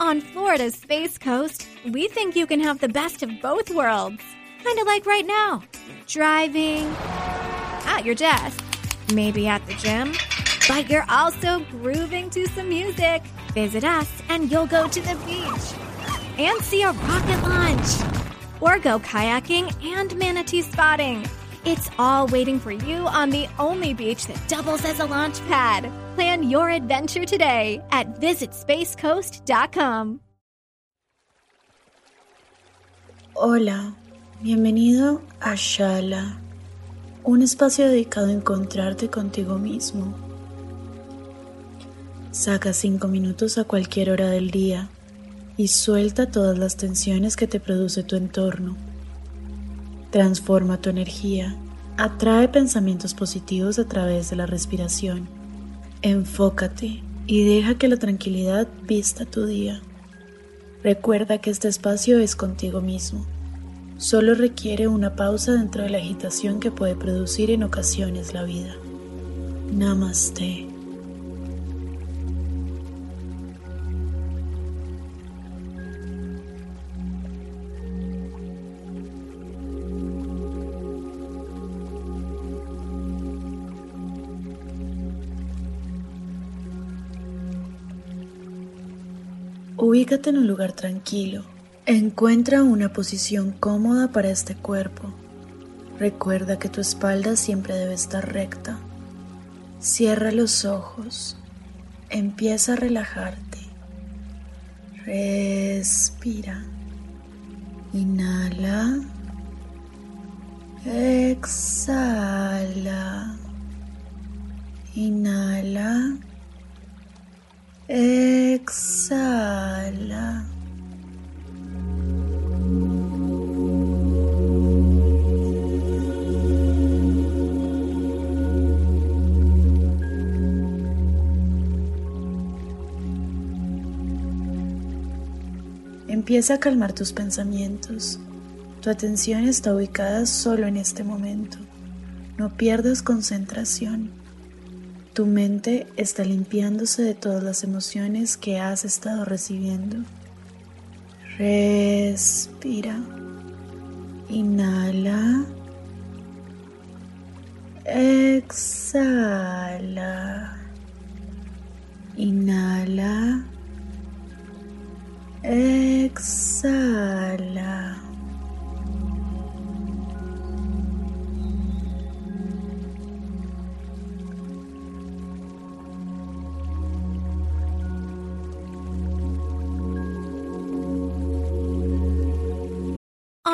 On Florida's Space Coast, we think you can have the best of both worlds. Kind of like right now driving, at your desk, maybe at the gym, but you're also grooving to some music. Visit us and you'll go to the beach and see a rocket launch or go kayaking and manatee spotting. It's all waiting for you on the only beach that doubles as a launch pad. Plan your adventure today at visitspacecoast.com. Hola, bienvenido a Shala, un espacio dedicado a encontrarte contigo mismo. Saca cinco minutos a cualquier hora del día y suelta todas las tensiones que te produce tu entorno. Transforma tu energía, atrae pensamientos positivos a través de la respiración. Enfócate y deja que la tranquilidad vista tu día. Recuerda que este espacio es contigo mismo. Solo requiere una pausa dentro de la agitación que puede producir en ocasiones la vida. Namaste. Ubícate en un lugar tranquilo. Encuentra una posición cómoda para este cuerpo. Recuerda que tu espalda siempre debe estar recta. Cierra los ojos. Empieza a relajarte. Respira. Inhala. Exhala. Inhala. Exhala. Empieza a calmar tus pensamientos. Tu atención está ubicada solo en este momento. No pierdas concentración. Tu mente está limpiándose de todas las emociones que has estado recibiendo. Respira. Inhala. Exhala. Inhala. Exhala.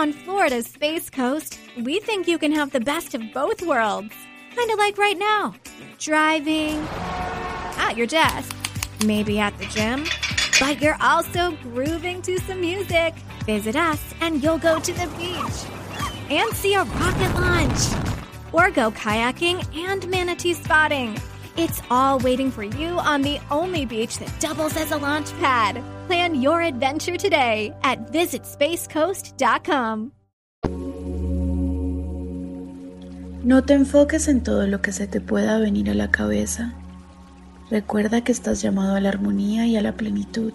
On Florida's Space Coast, we think you can have the best of both worlds. Kind of like right now driving, at your desk, maybe at the gym, but you're also grooving to some music. Visit us and you'll go to the beach and see a rocket launch or go kayaking and manatee spotting. It's all waiting for you on the only beach that doubles as a launch pad. Plan your adventure today at visitspacecoast.com. No te enfoques en todo lo que se te pueda venir a la cabeza. Recuerda que estás llamado a la armonía y a la plenitud.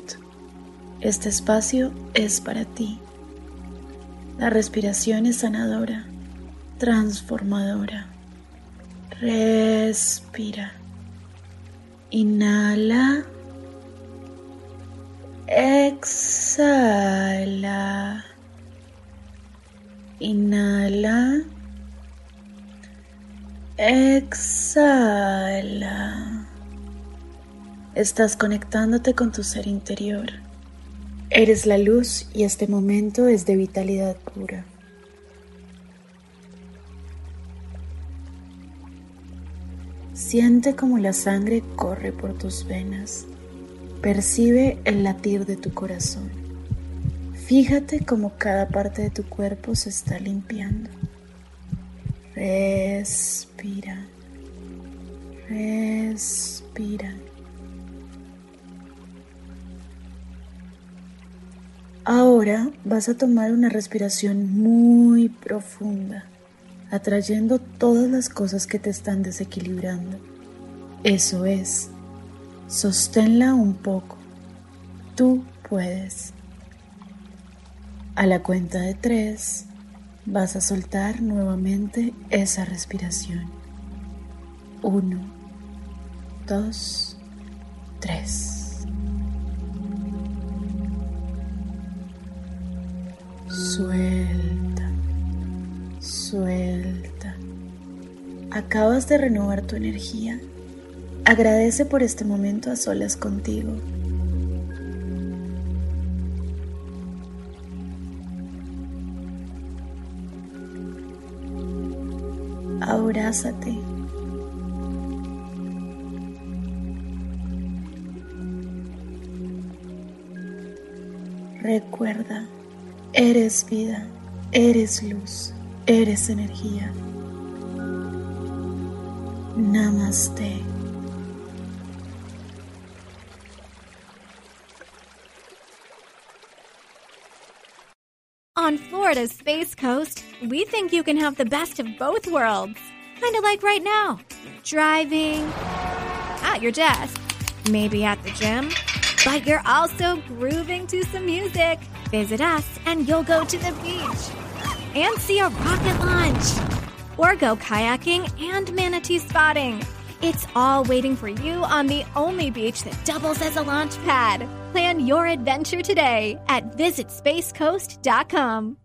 Este espacio es para ti. La respiración es sanadora, transformadora. Respira. Inhala. Exhala. Inhala. Exhala. Estás conectándote con tu ser interior. Eres la luz y este momento es de vitalidad pura. Siente como la sangre corre por tus venas. Percibe el latir de tu corazón. Fíjate cómo cada parte de tu cuerpo se está limpiando. Respira. Respira. Ahora vas a tomar una respiración muy profunda, atrayendo todas las cosas que te están desequilibrando. Eso es, sosténla un poco. Tú puedes. A la cuenta de tres, vas a soltar nuevamente esa respiración. Uno, dos, tres. Suelta, suelta. Acabas de renovar tu energía. Agradece por este momento a solas contigo. Abrázate. Recuerda Eres vida, eres luz, eres energía. Namaste. On Florida's Space Coast, we think you can have the best of both worlds. Kind of like right now driving, at your desk, maybe at the gym, but you're also grooving to some music. Visit us and you'll go to the beach and see a rocket launch or go kayaking and manatee spotting. It's all waiting for you on the only beach that doubles as a launch pad. Plan your adventure today at visitspacecoast.com.